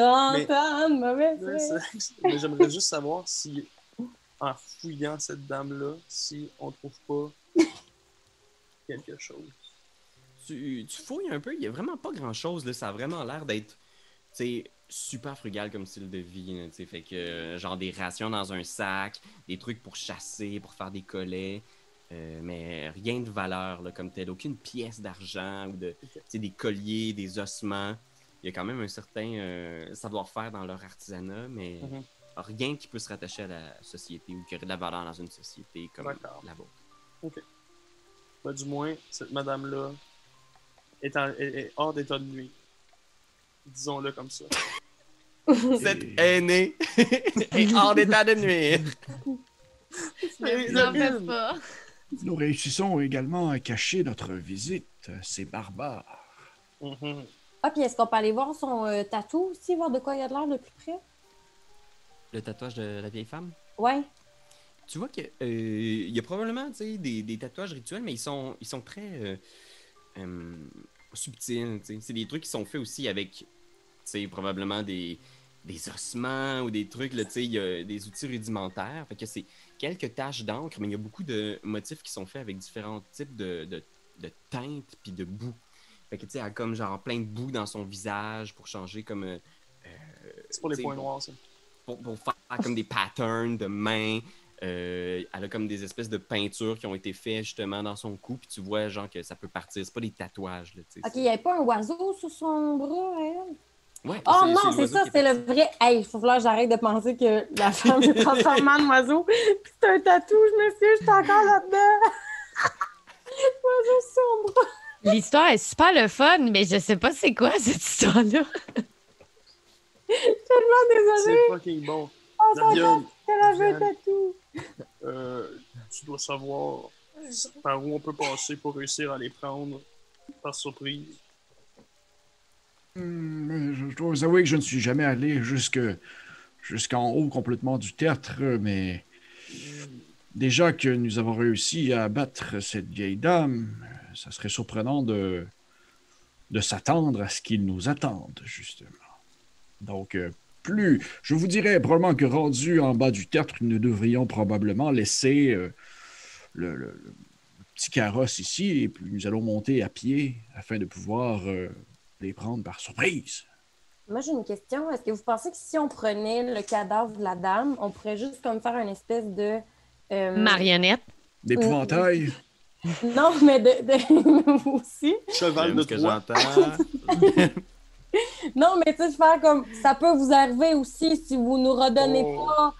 30 Mais- ans de mauvais Ouais, souhaits. c'est- Mais j'aimerais juste savoir si, en fouillant cette dame-là, si on trouve pas quelque chose. Tu, tu fouilles un peu, il y a vraiment pas grand chose. Là. Ça a vraiment l'air d'être super frugal comme style de vie. là, tu sais. fait que, genre des rations dans un sac, des trucs pour chasser, pour faire des collets. euh, mais rien de valeur là, comme tel. Aucune pièce d'argent ou de, tu sais, des colliers, des ossements. Il y a quand même un certain euh, savoir-faire dans leur artisanat, mais Mhm. rien qui peut se rattacher à la société ou qui aurait de la valeur dans une société comme la vôtre. Ben, du moins, cette madame-là est, en- est- est hors d'état de nuit. Disons-le comme ça. Cette aînée est hors d'état de fais film. pas. Nous réussissons également à cacher notre visite. C'est barbare. Mhm. Ah, puis est-ce qu'on peut aller voir son euh, tatou aussi, voir de quoi il a de l'air de plus près? Le tatouage de la vieille femme? Ouais. Tu vois qu'il y a probablement des, des tatouages rituels, mais ils sont, ils sont très euh, euh, subtils. C'est des trucs qui sont faits aussi avec probablement des, des ossements ou des trucs, là, il y a des outils rudimentaires. Fait que c'est quelques taches d'encre, mais il y a beaucoup de motifs qui sont faits avec différents types de, de, de teintes puis de boue. Fait que tu sais, elle a comme genre plein de boue dans son visage pour changer comme. euh, euh, C'est pour les points noirs, ça. pour, pour faire comme des patterns de mains. Euh, elle a comme des espèces de peintures qui ont été faites justement dans son cou, puis tu vois genre que ça peut partir. C'est pas des tatouages, là, tu sais. OK, il n'y avait pas un oiseau sur son bras, elle? Ouais, Oh non, c'est ça, est c'est le vrai. Hey, il faut falloir que j'arrête de penser que la femme se transforme en oiseau. Puis c'est un tatou, je me suis, je suis encore là-dedans. Oiseau sur son bras. L'histoire est super le fun, mais je sais pas c'est quoi cette histoire-là. Tellement désolée. C'est fucking bon. On s'entend Nadia, qu'elle avait un Diane. tatou. euh, tu dois savoir par où on peut passer pour réussir à les prendre par surprise. Hum, Je, je dois vous avouer que je ne suis jamais allé jusque jusqu'en haut complètement du tertre, mais déjà que nous avons réussi à abattre cette vieille dame, ça serait surprenant de, de s'attendre à ce qu'ils nous attendent, justement. Donc, euh, plus, je vous dirais probablement que rendu en bas du tertre, nous devrions probablement laisser euh, le, le- le petit carrosse ici et puis nous allons monter à pied afin de pouvoir euh, les prendre par surprise. Moi, j'ai une question. Est-ce que vous pensez que si on prenait le cadavre de la dame, on pourrait juste comme faire une espèce de. euh, Marionnette. D'épouvantail. Non, mais de. de... vous aussi. Cheval de ce que j'entends. Non, mais tu sais, faire comme. Ça peut vous arriver aussi si vous nous redonnez Oh. pas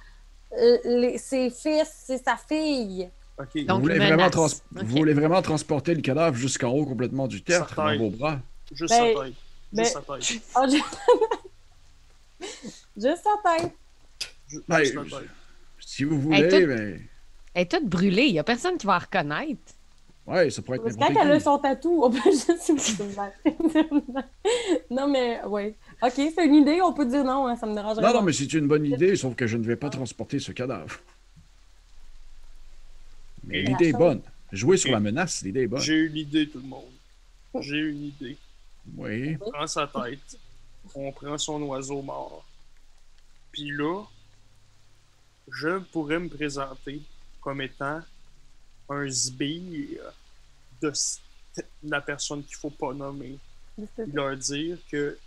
euh, les- ses fils, c'est sa fille. Ok. Vous voulez, vraiment trans- vous voulez vraiment transporter le cadavre jusqu'en haut complètement du tertre dans vos bras? Juste Ben, sa tête. ben- Juste sa tête. Oh, je... Juste sa tête. Ben, Juste sa tête. Si vous voulez, mais... Elle est toute brûlée. Il y a personne qui va la reconnaître. Ouais, ça pourrait être n'importe quand elle a son tatou, on peut juste. non, mais oui. Ok, c'est une idée, on peut dire non, hein, ça me dérange Non, non, mais c'est une bonne idée, sauf que je ne vais pas transporter ce cadavre. Mais l'idée est bonne. Jouer sur la menace, l'idée est bonne. J'ai une idée, tout le monde. J'ai une idée. Oui. On prend sa tête. On prend son oiseau mort. Puis là, je pourrais me présenter comme étant un sbire de la personne qu'il faut pas nommer. Leur dire que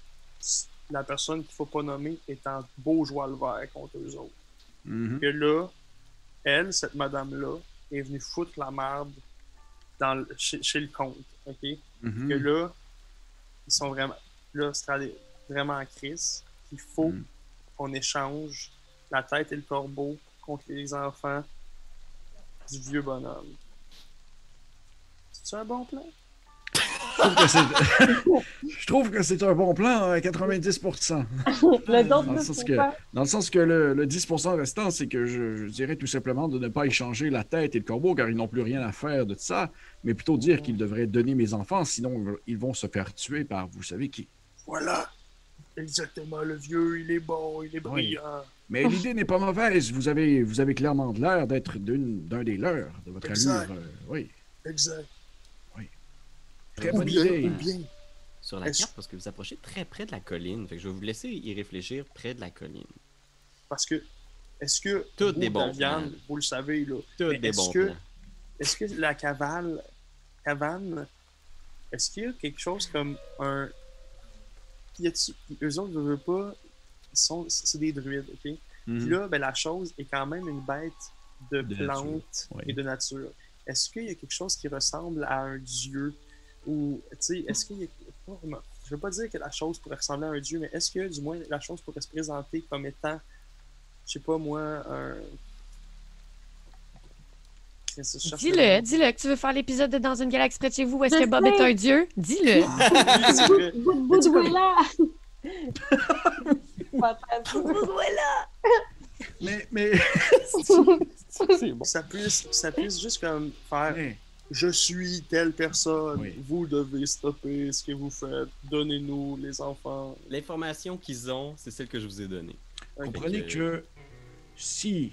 la personne qu'il faut pas nommer est en beau joie le vert contre eux autres. Mhm. que là, elle, cette madame-là, est venue foutre la merde dans le- chez, chez le comte, OK? Mhm. Que là, ils sont vraiment... Là, c'est vraiment en crise. Il faut Mhm. qu'on échange la tête et le corbeau contre les enfants du vieux bonhomme. C'est un bon plan? Je trouve que c'est- un bon plan à 90%. Le Dans le sens que, dans le, sens que le, le 10% restant, c'est que je, je dirais tout simplement de ne pas échanger la tête et le corbeau, car ils n'ont plus rien à faire de ça, mais plutôt dire qu'ils devraient donner mes enfants, sinon ils vont se faire tuer par vous savez qui. Voilà! Exactement, le vieux, il est bon, il est brillant. Mais l'idée n'est pas mauvaise. Vous avez, vous avez clairement de l'air d'être d'un des leurs, de votre Exact. allure. euh, oui, Exact. très Ou bonne bien, idée. bien, sur la carte parce que vous approchez très près de la colline. Fait que je vais vous laisser y réfléchir près de la colline. Parce que, est-ce que, vous, des bons Daviane, plans. vous le savez, là, Tout des est-ce bons que- plans. est-ce que la cavale, cabane, est-ce qu'il y a quelque chose comme un. Y a-tu- eux autres, je veux pas, c'est des druides, ok? Mhm. Puis là, ben, la chose est quand même une bête de, De plantes oui. et de nature. Est-ce qu'il y a quelque chose qui ressemble à un dieu? Ou, tu sais, est-ce qu'il y a. pas Je veux pas dire que la chose pourrait ressembler à un dieu, mais est-ce que, du moins, la chose pourrait se présenter comme étant, je sais pas moi, un. Que Dis-le, dis-le que tu veux faire l'épisode de Dans une galaxie près de chez vous où est-ce que Bob est un dieu? Dis-le. Mais, mais, bon. ça puisse, ça puisse juste comme faire mais- je suis telle personne, Oui. vous devez stopper ce que vous faites, donnez-nous les enfants. L'information qu'ils ont, c'est celle que je vous ai donnée. Ok. comprenez que si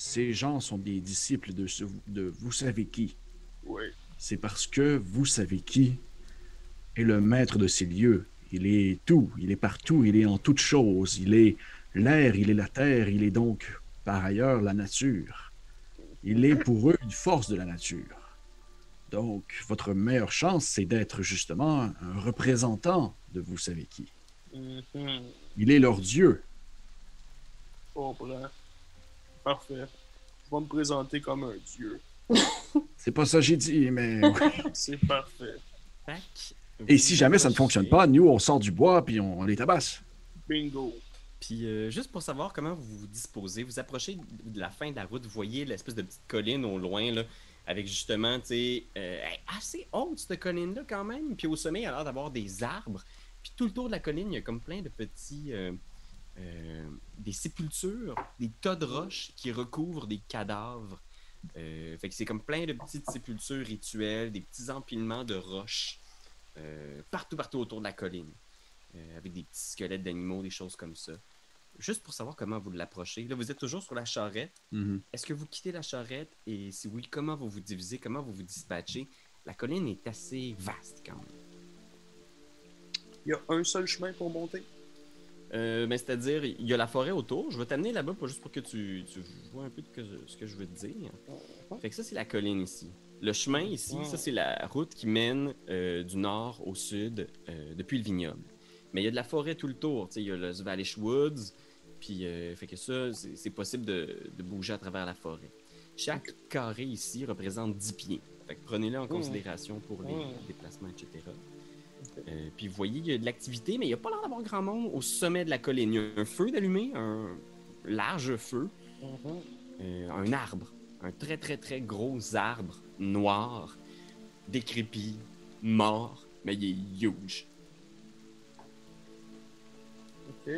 ces gens sont des disciples de, ce, de vous savez qui, Oui. c'est parce que vous savez qui est le maître de ces lieux. Il est tout, il est partout, il est en toutes choses. Il est l'air, il est la terre, il est donc par ailleurs la nature. Il est pour eux une force de la nature. Donc, votre meilleure chance, c'est d'être justement un représentant de vous savez qui. Mhm. Il est leur Dieu. Comprends. Parfait. Je vais me présenter comme un dieu. C'est pas ça que j'ai dit, mais. C'est parfait. Et si jamais ça ne fonctionne pas, nous, on sort du bois puis on, on les tabasse. Bingo. Puis euh, juste pour savoir comment vous vous disposez, vous approchez de la fin de la route, vous voyez l'espèce de petite colline au loin, là, avec justement, tu sais, euh, assez haute cette colline-là quand même. Puis au sommet, il y a l'air d'avoir des arbres. Puis tout le tour de la colline, il y a comme plein de petits. euh, euh, des sépultures, des tas de roches qui recouvrent des cadavres. Euh, fait que c'est comme plein de petites sépultures rituelles, des petits empilements de roches euh, partout, partout autour de la colline. Euh, avec des petits squelettes d'animaux, des choses comme ça. Juste pour savoir comment vous l'approchez. Là, vous êtes toujours sur la charrette. Est-ce que vous quittez la charrette? Et si oui, comment vous vous divisez, comment vous vous dispatchez? La colline est assez vaste quand même. Il y a un seul chemin pour monter? Euh, ben, C'est-à-dire, il y a la forêt autour. Je vais t'amener là-bas pour juste pour que tu, tu vois un peu de que- ce que je veux te dire. Fait que ça, c'est la colline ici. Le chemin ici, ça, c'est la route qui mène euh, du nord au sud euh, depuis le vignoble. Mais il y a de la forêt tout le tour. Il y a le Svalish Woods. Puis, euh, fait que ça, c'est possible de, de bouger à travers la forêt. Chaque carré ici représente 10 pieds. Fait que prenez-le en considération pour les Mm. déplacements, etc. Euh, puis vous voyez, il y a de l'activité, mais il n'y a pas l'air d'avoir grand monde au sommet de la colline. Il y a un feu d'allumé, un large feu, euh, un arbre, un très très très gros arbre noir, décrépit, mort, mais il est huge. Ok.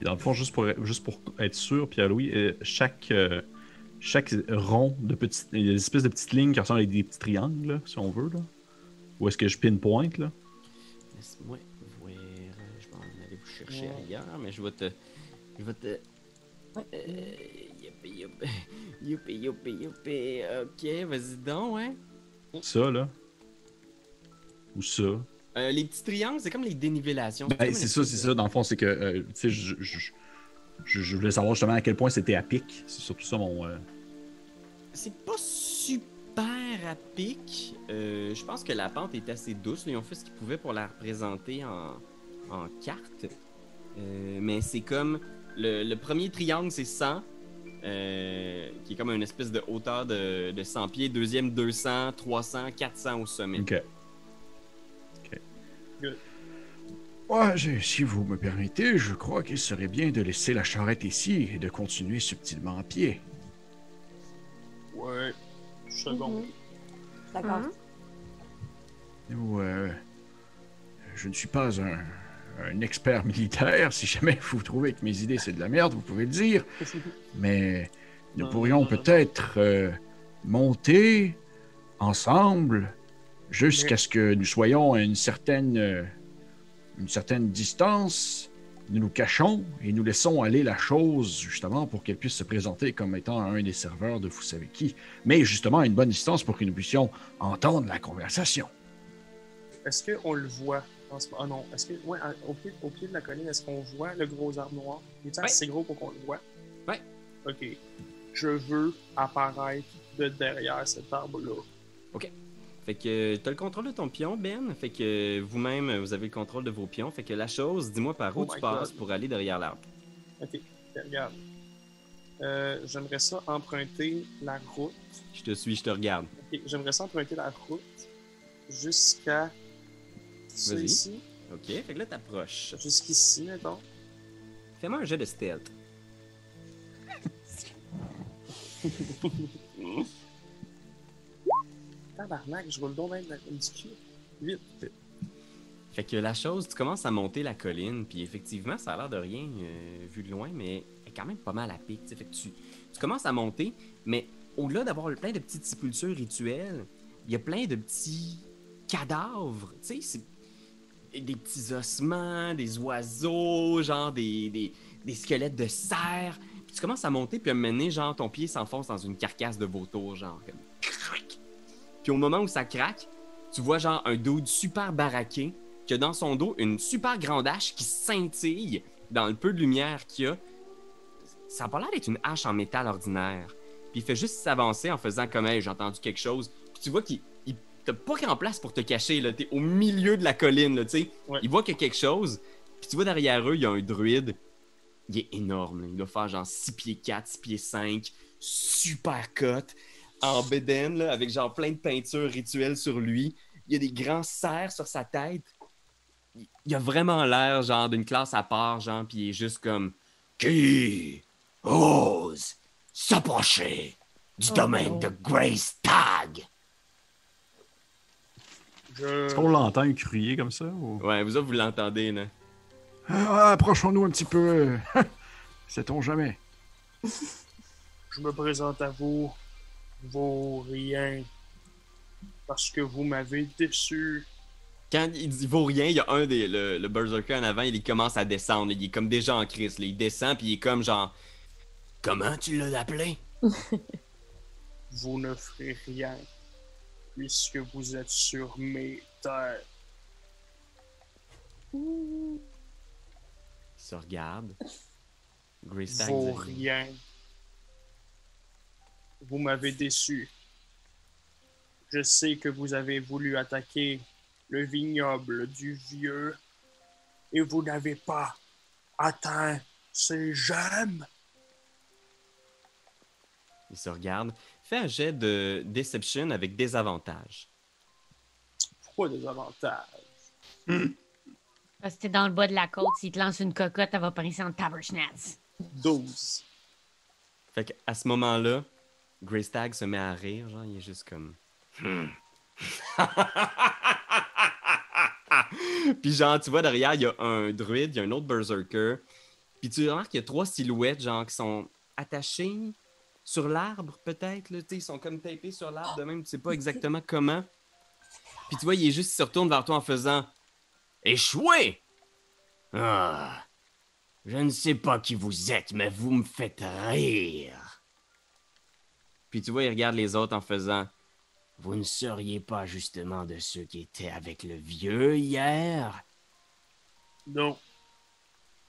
Et dans le fond, juste pour, juste pour être sûr, Pierre-Louis, euh, chaque, euh, chaque rond de petites. Il y a des espèces de petites lignes qui ressemblent à des petits triangles, là, si on veut. Là. Où est-ce que je pinpoint, là? Laisse-moi voir. Je vais en aller vous chercher ailleurs, mais je vais te. Je vais te. Euh, youpi, youpi, youpi, youpi, youpi. Ok, vas-y donc, hein. Ça, là. Ou ça. Euh, les petits triangles, c'est comme les dénivellations. Ben, c'est ça, c'est de- ça. Dans le fond, c'est que, euh, tu sais, je, je, je, je voulais savoir justement à quel point c'était à pic. C'est surtout ça mon. euh, C'est pas super à pic. Euh, je pense que la pente est assez douce. Ils ont fait ce qu'ils pouvaient pour la représenter en, en carte. Euh, mais c'est comme le, le premier triangle, c'est 100, euh, qui est comme une espèce de hauteur de, de 100 pieds. Deuxième, 200, 300, 400 au sommet. Ok. Ouais, je- si vous me permettez, je crois qu'il serait bien de laisser la charrette ici et de continuer subtilement à pied. Ouais. Second. Mhm. D'accord. Ouais. Je ne suis pas un, un expert militaire. Si jamais vous trouvez que mes idées c'est de la merde, vous pouvez le dire. Mais nous pourrions peut-être euh, monter ensemble jusqu'à ce que nous soyons à une certaine, euh, une certaine distance. Nous nous cachons et nous laissons aller la chose justement pour qu'elle puisse se présenter comme étant un des serveurs de vous savez qui. Mais justement à une bonne distance pour que nous puissions entendre la conversation. est-ce qu'on le voit? En ce moment? Ah non, est-ce que, ouais, au pied, au pied de la colline, est-ce qu'on voit le gros arbre noir? Il est Ouais. assez gros pour qu'on le voit? Ouais. Ok. Je veux apparaître de derrière cet arbre-là. Fait que t'as le contrôle de ton pion, Ben. Fait que vous-même, vous avez le contrôle de vos pions. Fait que la chose, dis-moi par où Oh tu passes God. pour aller derrière l'arbre. Ok, regarde. Euh, j'aimerais ça emprunter la route. Je te suis, je te regarde. Ok, j'aimerais ça emprunter la route jusqu'à. Vas-y. Ok, fait que là, t'approches. Jusqu'ici, mettons. Fais-moi un jet de stealth. Tabarnak, je roule donc même dans une cul. Vite. Fait que la chose, tu commences à monter la colline, puis effectivement, ça a l'air de rien euh, vu de loin, mais elle est quand même pas mal à pic. Fait que tu, commences à monter, mais au-delà d'avoir plein de petites sépultures rituelles, il y a plein de petits cadavres. Tu sais, des petits ossements, des oiseaux, genre des, des, des squelettes de cerfs. Puis tu commences à monter, puis à donné, genre, ton pied s'enfonce dans une carcasse de vautour, genre, comme... Puis au moment où ça craque, tu vois genre un dude super baraqué qui a dans son dos une super grande hache qui scintille dans le peu de lumière qu'il y a. Ça a pas l'air d'être une hache en métal ordinaire. Puis il fait juste s'avancer en faisant comme hey, j'ai entendu quelque chose. Puis tu vois qu'il il- t'as pas grand place pour te cacher là, t'es au milieu de la colline là, tu sais. Ouais. Il voit qu'il y a quelque chose. Puis tu vois derrière eux, il y a un druide. Il est énorme, là. il doit faire genre 6 pieds 4, 6 pieds 5, super cut, en bédaine, là, avec genre plein de peintures rituelles sur lui. Il y a des grands cerfs sur sa tête. Il- a vraiment l'air genre d'une classe à part, genre, puis il est juste comme Qui ose s'approcher du Oh domaine non. de Grace Tag? Je. Est-ce qu'on l'entend crier comme ça? Ou... Ouais, vous autres, vous l'entendez, là. Ah, Approchons-nous un petit peu. Sait-on jamais? Je me présente à vous, vos rien, parce que vous m'avez déçu. Quand il dit vaut rien, il y a un des. Le, le Berserker en avant, il commence à descendre. Il est comme déjà en crise. là. Il descend, puis il est comme genre. Comment tu l'as appelé? Vous ne ferez rien, puisque vous êtes sur mes terres. Il se regarde. Dit- rien. Vous m'avez déçu. Je sais que vous avez voulu attaquer le vignoble du vieux et vous n'avez pas atteint ses gemmes. Il se regarde. Fais un jet de Deception avec des avantages. Pourquoi des avantages? Parce que t'es dans le bas de la côte, s'il te lance une cocotte, elle va pincer en taberschnatz. 12. Fait qu'à ce moment-là, Grace se met à rire, genre, il est juste comme. Hmm. Puis genre, tu vois derrière, il y a un druide, il y a un autre berserker. Puis tu remarques qu'il y a trois silhouettes, genre, qui sont attachées sur l'arbre, peut-être, là, ils sont comme tapés sur l'arbre, de même, tu sais pas exactement comment. Puis tu vois, il est juste, il se retourne vers toi en faisant Échoué! Ah, je ne sais pas qui vous êtes, mais vous me faites rire. Puis tu vois, il regarde les autres en faisant Vous ne seriez pas justement de ceux qui étaient avec le vieux hier? Non.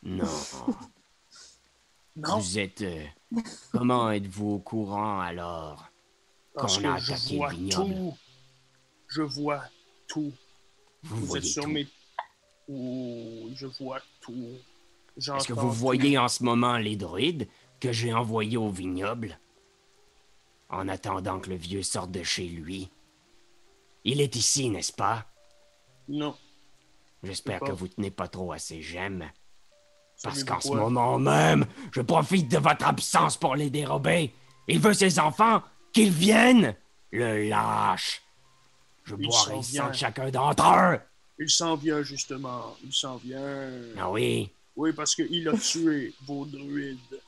Non. Non, Vous êtes. euh, comment êtes-vous au courant alors parce qu'on a que je attaqué le vois vignoble. tout. Je vois tout. Vous, Vous, êtes voyez sur tout. mes... Oh, je vois tout. Est-ce que vous tout. voyez en ce moment les druides que j'ai envoyés au vignoble? En attendant que le vieux sorte de chez lui. Il est ici, n'est-ce pas? Non. J'espère que vous tenez pas trop à ses gemmes. Parce qu'en ce moment même, je profite de votre absence pour les dérober. Il veut ses enfants, qu'ils viennent. Le lâche. Je Il boirai sang de chacun d'entre eux. Il s'en vient, justement. Il s'en vient. Ah oui, Oui, parce qu'il a tué vos druides.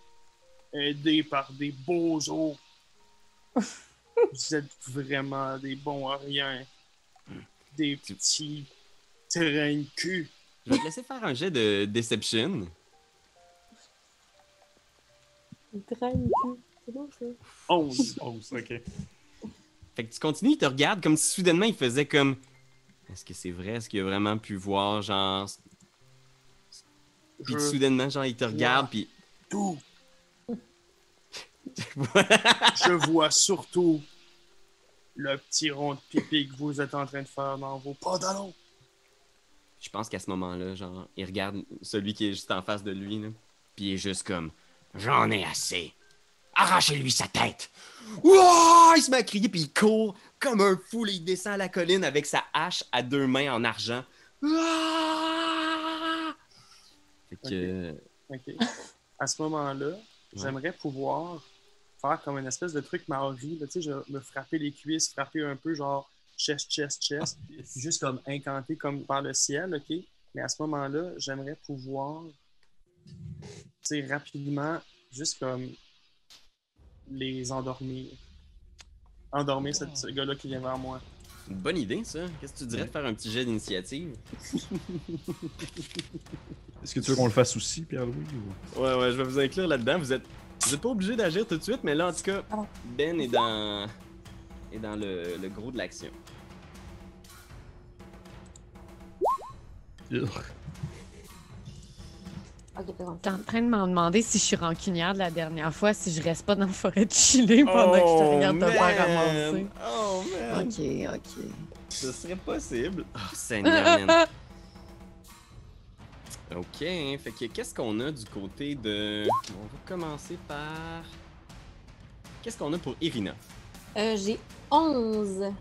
Aidé par des beaux os. Vous êtes vraiment des bons à rien. Des petits terrains de cul. je vais te laisser faire un jet de Deception. Il traîne cul. C'est beau, ça. 11. Oh, ok. Fait que tu continues, il te regarde comme si soudainement il faisait comme Est-ce que c'est vrai? Est-ce qu'il a vraiment pu voir, genre. Puis Je- soudainement, genre, il te regarde, puis. Tout. Je vois surtout le petit rond de pipi que vous êtes en train de faire dans vos pantalons. Je pense qu'à ce moment-là, genre, il regarde celui qui est juste en face de lui, là, puis il est juste comme J'en ai assez. Arrachez-lui sa tête. Ouah! Il se met à crier, puis il court comme un fou. il descend à la colline avec sa hache à deux mains en argent. Ouah! Fait que. Ok. euh. À ce moment-là, j'aimerais pouvoir faire comme une espèce de truc Maori. là, Tu sais, je me frapper les cuisses, frapper un peu genre chest, chest, chest. puis juste comme incanter comme par le ciel, ok? Mais à ce moment-là, j'aimerais pouvoir, tu sais, rapidement, juste comme les endormir. Endormir ce, ce gars-là qui vient vers moi. Une bonne idée, ça. Qu'est-ce que tu dirais de faire un petit jet d'initiative? Est-ce que tu veux qu'on le fasse aussi, Pierre-Louis ou- Ouais, ouais, je vais vous inclure là-dedans. Vous êtes, vous êtes pas obligé d'agir tout de suite, mais là, en tout cas, Ah. Ben est dans, est dans le, le gros de l'action. T'es en train de m'en demander si je suis rancunière de la dernière fois, si je reste pas dans la forêt de chiller pendant que je te regarde te faire ramasser. Oh, man! Ok, ok. Ce serait possible. Oh, Seigneur, man. Ok, fait que qu'est-ce qu'on a du côté de... On va commencer par... Qu'est-ce qu'on a pour Irina? Euh, J'ai 11.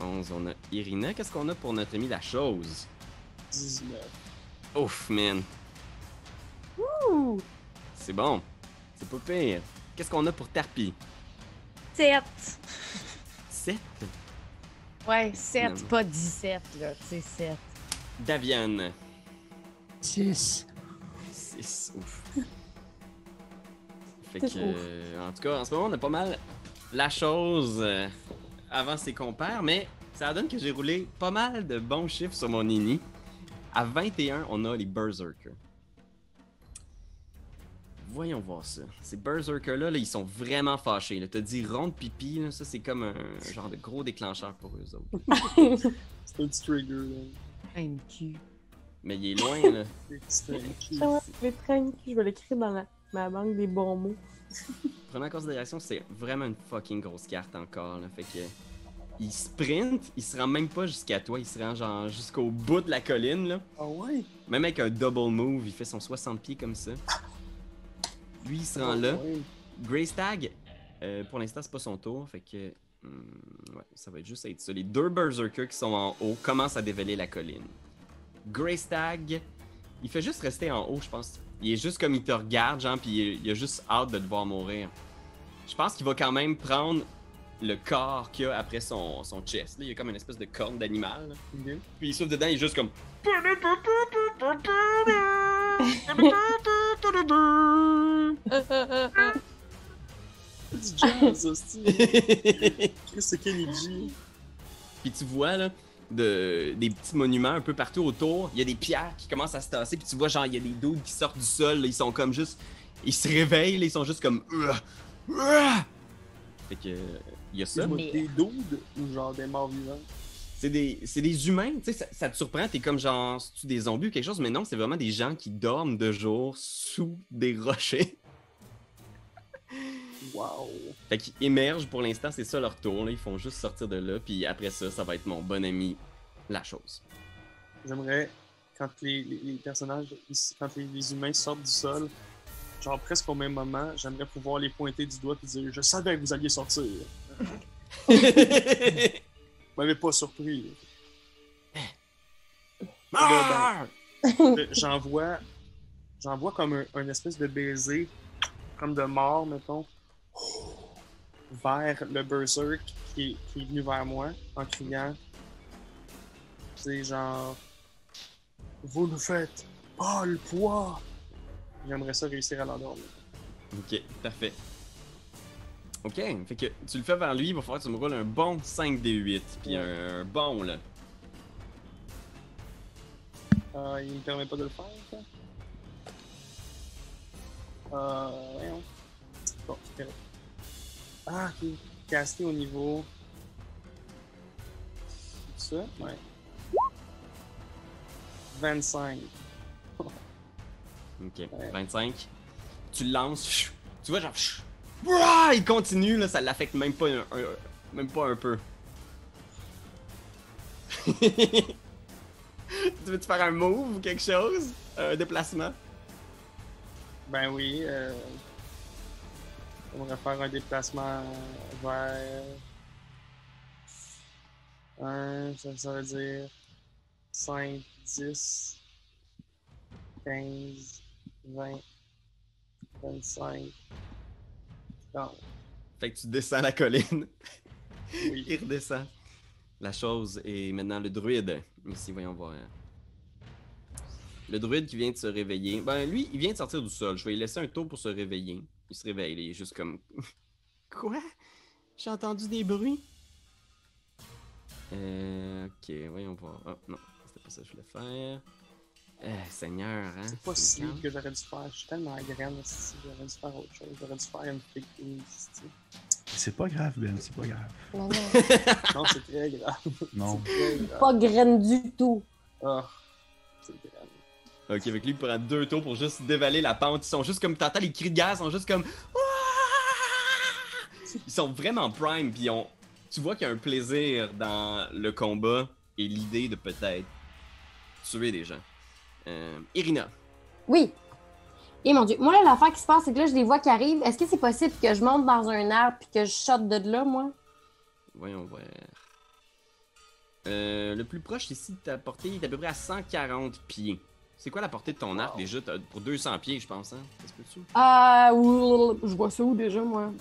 11, on a Irina. Qu'est-ce qu'on a pour notre ami La Chose? 19. Ouf, man. Ouh! C'est bon. C'est pas pire. Qu'est-ce qu'on a pour Tarpi? 7. 7. Ouais, 7, Non. pas 17, là. C'est 7. Daviane. 6. 6. Ouf. Fait que, euh, en tout cas, en ce moment, on a pas mal la chose euh, avant ses compères, mais ça donne que j'ai roulé pas mal de bons chiffres sur mon Nini. À 21, on a les Berserkers. Voyons voir ça. Ces Berserkers-là, là, ils sont vraiment fâchés. là. T'as dit ronde pipi, là, ça c'est comme un genre de gros déclencheur pour eux autres. C'est un petit trigger, là. Un cul. Mais il est loin, là. Petits tanky. Ah je vais traîner, je vais l'écrire dans la- ma banque des bons mots. Prenez en considération, c'est vraiment une fucking grosse carte encore. Là. Fait que. Il sprint, il se rend même pas jusqu'à toi, il se rend genre jusqu'au bout de la colline. Là. Ah ouais? Même avec un double move, il fait son 60 pieds comme ça. Lui, il se rend là. Ouais. Greystag, euh, pour l'instant, c'est pas son tour. Fait que. hmm, ouais, ça va être juste être ça. Les deux Berserkers qui sont en haut commencent à dévaler la colline. Greystag, il fait juste rester en haut, je pense. Il est juste comme il te regarde, genre, puis il, il a juste hâte de te voir mourir. Je pense qu'il va quand même prendre le corps qu'il a après son, son chest. Là, il y a comme une espèce de corne d'animal. Ok. Puis il souffle dedans, il est juste comme. Du jazz. Chris, c'est Kenny G. Puis tu vois là de, des petits monuments un peu partout autour. Il y a des pierres qui commencent à se tasser. Puis tu vois genre il y a des dudes qui sortent du sol. là, ils sont comme juste, ils se réveillent. là, ils sont juste comme. Fait que il y a ça. Mais- Des doudes ou genre des morts vivants? C'est des, c'est des humains. Tu sais ça, ça te surprend. T'es comme genre tu des zombies ou quelque chose? Mais non, c'est vraiment des gens qui dorment de jour sous des rochers. Wow. Fait qu'ils émergent pour l'instant, c'est ça leur tour. Là. Ils font juste sortir de là. Puis après ça, ça va être mon bon ami, la chose. J'aimerais, quand les, les- les personnages, quand les, les humains sortent du sol, genre presque au même moment, j'aimerais pouvoir les pointer du doigt et dire Je savais que vous alliez sortir. Vous m'avez pas surpris. Euh, J'envoie, j'envoie comme un, un espèce de baiser, comme de mort, mettons, vers le berserk qui, est- qui est venu vers moi en criant. C'est genre, vous ne faites pas le poids. J'aimerais ça réussir à l'endormir. Ok, parfait. Ok, fait que tu le fais vers lui, il va falloir que tu me roules un bon 5d8, puis un, un bon là. Euh, il me permet pas de le faire, ça? Euh, voyons. Bon, c'est correct. Ah, ok. Casté au niveau. Ça? Ouais. 25. Ok, Ouais. 25. Tu le lances, tu vois genre. il continue, là, ça l'affecte même pas un, un- même pas un peu. tu veux-tu faire un move ou quelque chose? Un déplacement? Ben oui, euh, on va faire un déplacement vers un, ça, ça veut dire 5, 10, 15, 20, 25, 30. Fait que tu descends la colline. Oui. Il redescend. La chose est maintenant le druide. Ici, voyons voir. Le druide qui vient de se réveiller. Ben, lui, il vient de sortir du sol. Je vais lui laisser un tour pour se réveiller. Il se réveille, il est juste comme. Quoi? J'ai entendu des bruits. Euh. Ok, voyons voir. Oh, non, c'était pas ça que je voulais faire. Eh, Seigneur, hein. C'est pas c'est si que j'aurais dû faire. Je suis tellement si j'aurais dû faire autre chose. J'aurais dû faire une fake. C'est pas grave, Ben, c'est pas grave. Non, non. Non, c'est très grave. Non. Très grave. Pas graine du tout. Ah, c'est grave. Ok, avec lui, il prend deux tours pour juste dévaler la pente. Ils sont juste comme. T'entends les cris de gaz, ils sont juste comme. Ils sont vraiment prime, puis ont. Tu vois qu'il y a un plaisir dans le combat et l'idée de peut-être tuer des gens. Euh, Irina. Oui. Et mon dieu. Moi, là, l'affaire qui se passe, c'est que là, je les vois qui arrivent. Est-ce que c'est possible que je monte dans un arbre puis que je shot de là, moi? Voyons voir. Euh, le plus proche ici de ta portée il est à peu près à 140 pieds. C'est quoi la portée de ton arc Wow. déjà? T'as- Pour 200 pieds, je pense, hein? Ça se peut-tu? Ah, ouh, je vois ça où déjà, moi?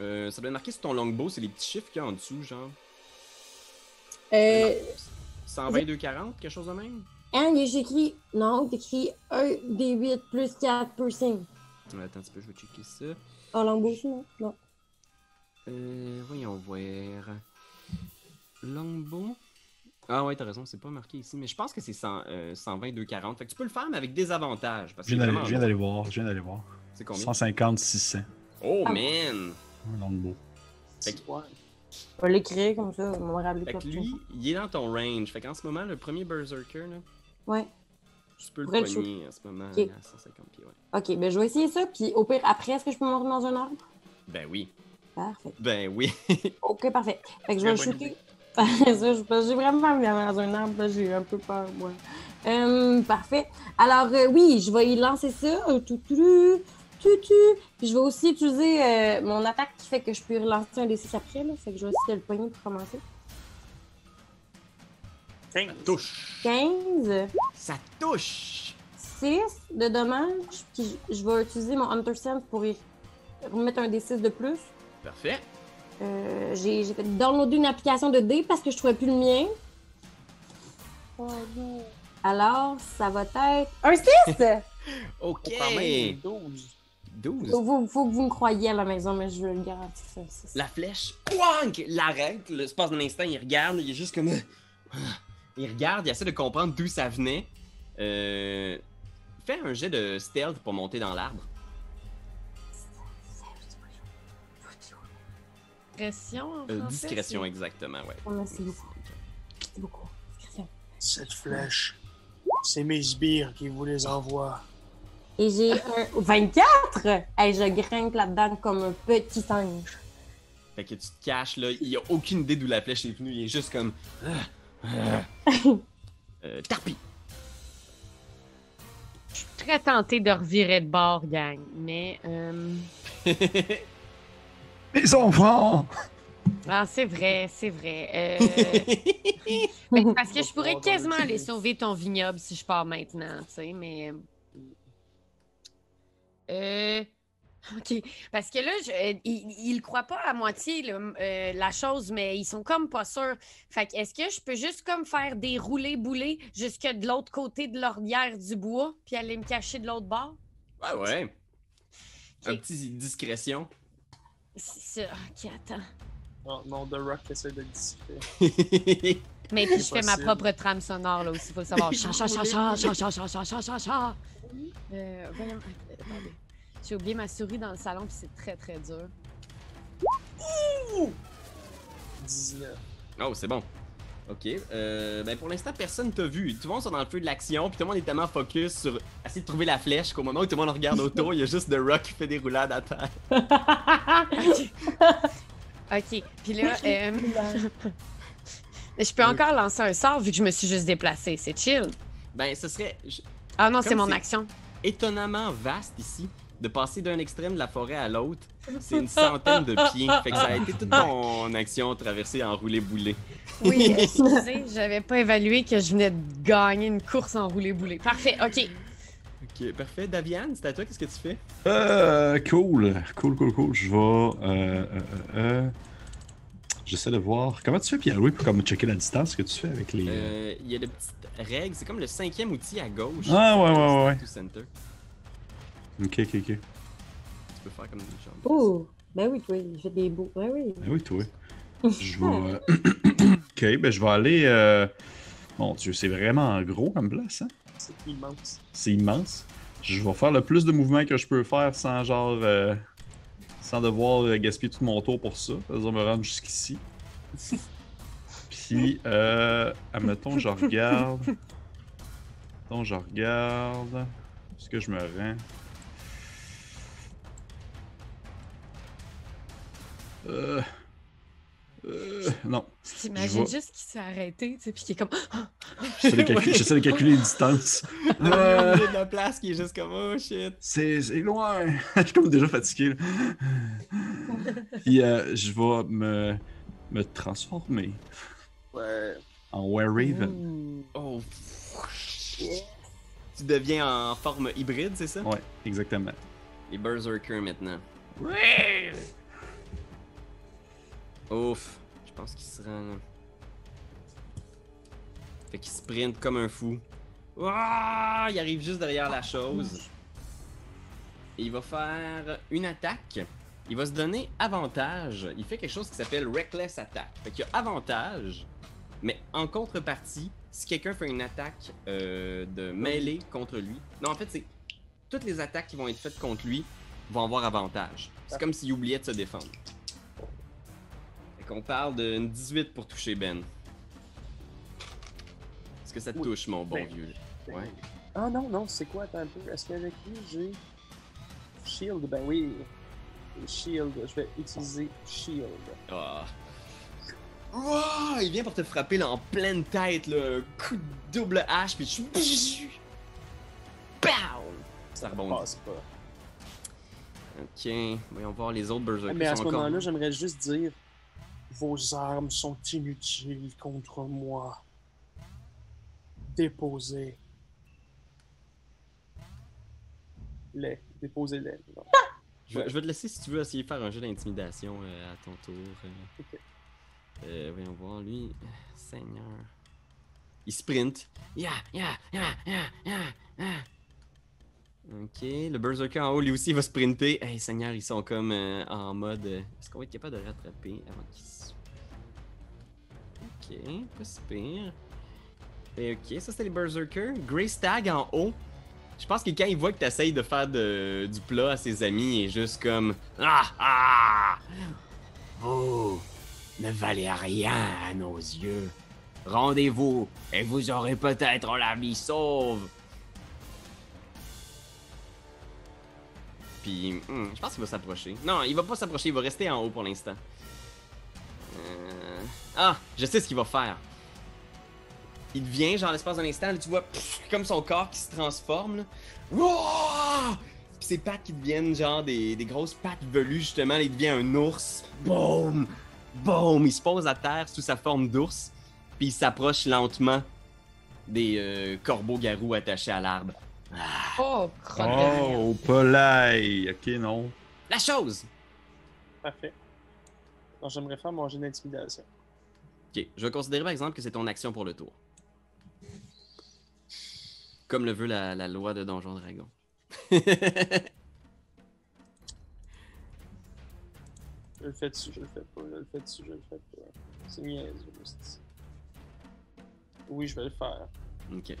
Euh, ça doit être marqué sur ton longbow, c'est les petits chiffres qu'il y a en dessous, genre. Euh, 122-40, quelque chose de même? hein, écrit. Non, c'est écrit 1 des 8 plus 4 piercing. Ouais, Attends un petit peu, je vais checker ça. En langue non? Non. Euh, voyons voir. Longbow. Ah ouais, t'as raison, c'est pas marqué ici, mais je pense que c'est 100, euh, 122-40. Fait que tu peux le faire, mais avec des avantages. Parce Je que je viens d'aller voir, je viens d'aller voir. C'est combien? 150, 600. Oh Ah. man! Un longbow. Fait que- Ouais. Je vais l'écrire comme ça, on va me rappeler Fait que de lui, il est dans ton range. Fait qu'en ce moment, le premier Berserker, là, Ouais. tu peux le poigner en ce moment Ok. à 150 pieds. Ouais. Ok, ben je vais essayer ça, puis au pire, après, est-ce que je peux monter dans un arbre? Ben oui. Parfait. Ben oui. Ok, parfait. Fait que je vais le shooter. je- j'ai vraiment pas envie d'aller dans un arbre, là, j'ai un peu peur, moi. Euh, parfait. Alors, euh, oui, je vais y lancer ça. euh, Tout, tout, tout, tout. Puis je vais aussi utiliser euh, mon attaque qui fait que je peux relancer un des 6 après, là. Fait que je vais essayer de le poigner pour commencer. Quinze. touche. 15, Ça touche. 6 de dommages. Puis je je vais utiliser mon Hunter Sense pour y remettre un des 6 de plus. Parfait. Euh, j'ai j'ai fait downloader une application de dés parce que je trouvais plus le mien. Oh non. Alors, ça va être un 6! Ok. Oh, quand même 12. 12. faut, faut- faut que vous me croyiez à la maison, mais je veux le garantir ça. un six. La flèche, pouank, l'arrête. L'espace d'un instant, il regarde, il est juste comme. Il regarde, il essaie de comprendre d'où ça venait. Euh... Fais un jet de stealth pour monter dans l'arbre. Discrétion en Euh, français, discrétion, c'est- exactement, ouais. Merci beaucoup. Merci beaucoup. Discrétion. Cette flèche, c'est mes sbires qui vous les envoient. Et j'ai un 24! Hey, je grimpe là-dedans comme un petit singe. Fait que tu te caches là, il a aucune idée d'où la flèche est venue, il est juste comme. Euh, Tarpi. Je suis très tentée de revirer de bord, gang. Mais. euh, Mes enfants! Ah, c'est vrai, c'est vrai. Euh, ben, parce que je pourrais quasiment aller sauver ton vignoble si je pars maintenant, tu sais, mais. Euh. OK. Parce que là, je, euh, ils, le croient pas à moitié, euh, la chose, mais ils sont comme pas sûrs. Fait que est-ce que je peux juste comme faire des roulés-boulés jusque de l'autre côté de l'ornière du bois, puis aller me cacher de l'autre bord? Ouais, ouais. Un petit discrétion. C'est ça. OK, attends. Non, non, The Rock essaie de le dissiper. Mais puis je fais ma propre trame sonore, là aussi, faut le savoir. Cha, cha, cha, cha, cha, cha, cha, cha, cha, cha, cha. Euh, voyons, attendez. J'ai oublié ma souris dans le salon, puis c'est très, très dur. 19. oh, c'est bon. Ok. Euh, ben pour l'instant, personne t'a vu. Tout le monde sont dans le feu de l'action, puis tout le monde est tellement focus sur essayer de trouver la flèche qu'au moment où tout le monde regarde autour, il y a juste The Rock qui fait des roulades à terre. Ok. Puis là, euh, je peux encore lancer un sort vu que je me suis juste déplacée. C'est chill. Ben, ce serait Ah non, c'est mon action. étonnamment vaste ici. De passer d'un extrême de la forêt à l'autre, c'est une centaine de pieds. Fait que ça a été toute ton action traversée en roulé-boulé. Oui, excusez, j'avais pas évalué que je venais de gagner une course en roulé-boulé. Parfait, ok. Ok, parfait. Daviane, c'est à toi, qu'est-ce que tu fais? Euh, cool. Cool, cool, cool. Je vais. Euh, euh, euh, euh, J'essaie de voir. Comment tu fais, Pierre-Louis, pour comme checker la distance que tu fais avec les. euh, Euh, Il y a de petites règles, c'est comme le cinquième outil à gauche. Ah, ouais, ouais, ouais, center. Ok, ok, ok. Tu peux faire comme des jambes. Oh, ben oui, toi, il fait des beaux. Ben oui. Ben oui, toi. Je vais. ok, ben je vais aller. euh, Mon Dieu, c'est vraiment gros comme place, hein? C'est immense. C'est immense. Je vais faire le plus de mouvements que je peux faire sans genre. euh, sans devoir euh, gaspiller tout mon tour pour ça. Ça va me rendre jusqu'ici. Puis, euh, admettons, je regarde. Admettons, je regarde. Est-ce que je me rends? Euh. Euh. Non. T'imagines juste qu'il s'est arrêté, tu sais, puis qu'il est comme. J'essaie de, calculer- j'essaie de calculer les distances. Il y Euh, a de la place qui est juste comme oh shit. c'est loin. je suis comme déjà fatigué. là. Puis euh, je vais me, me transformer Ouais. en Were-Raven. Oh. Tu deviens en forme hybride, c'est ça? Ouais, exactement. Les Berserkers maintenant. Ouf. Je pense qu'il se rend. Fait qu'il sprint comme un fou. Ouah, il arrive juste derrière la chose. Et il va faire une attaque. Il va se donner avantage. Il fait quelque chose qui s'appelle Reckless Attack. Fait qu'il a avantage, mais en contrepartie, si quelqu'un fait une attaque euh, de mêlée contre lui. Non, en fait, c'est. Toutes les attaques qui vont être faites contre lui vont avoir avantage. C'est comme s'il oubliait de se défendre. Qu'on parle d'une 18 pour toucher Ben. Est-ce que ça te Oui. touche, mon bon Ben, vieux? ben Ouais. Ah non, non, c'est quoi? Attends un peu? Est-ce qu'avec lui, j'ai. Shield? Ben oui. Shield. Je vais utiliser Shield. Ah. Ouah, il vient pour te frapper là, en pleine tête, là. Coup de double hache, puis tu. Pow! Ça rebondit. Passe pas. Ok, voyons voir les autres berserkers. Ah, mais à ce encore- moment-là, j'aimerais juste dire Vos armes sont inutiles contre moi. Déposez. Les. Déposez-les. Non. Je, vais- je vais te laisser si tu veux essayer de faire un jeu d'intimidation euh, à ton tour. euh. Ok. Euh, voyons voir, lui. Seigneur. Il sprint. Ya, ya, ya, ya, ya. Ok, le Berserker en haut, lui aussi, il va sprinter. Hey, Seigneur, ils sont comme euh, en mode. euh, Est-ce qu'on va être capable de rattraper avant qu'ils se. Ok, pas si pire. Et ok, ça c'était les Berserkers. Grey Stag en haut. Je pense que quand il voit que tu essayes de faire du plat à ses amis, il est juste comme Ah ah Vous ne valez rien à nos yeux. Rendez-vous et vous aurez peut-être la vie sauve. Puis, hmm, je pense qu'il va s'approcher. Non, il va pas s'approcher, il va rester en haut pour l'instant. Euh, Ah, je sais ce qu'il va faire. Il devient, genre, l'espace d'un instant, là, tu vois, comme son corps qui se transforme. Wouah! Puis ses pattes qui deviennent, genre, des, des grosses pattes velues, justement. là, il devient un ours. Boum! Boum! Il se pose à terre sous sa forme d'ours. Puis il s'approche lentement des euh, corbeaux-garous attachés à l'arbre. Oh, merde. Oh, Polai! Ok, non. La chose! Parfait. Donc, j'aimerais faire mon jeu d'intimidation. Ok, je vais considérer par exemple que c'est ton action pour le tour. Comme le veut la, la loi de Donjon Dragon. Je le fais dessus, je le fais pas, je le fais dessus, je le fais pas. C'est niaiseux, c'est- Oui, je vais le faire. ok.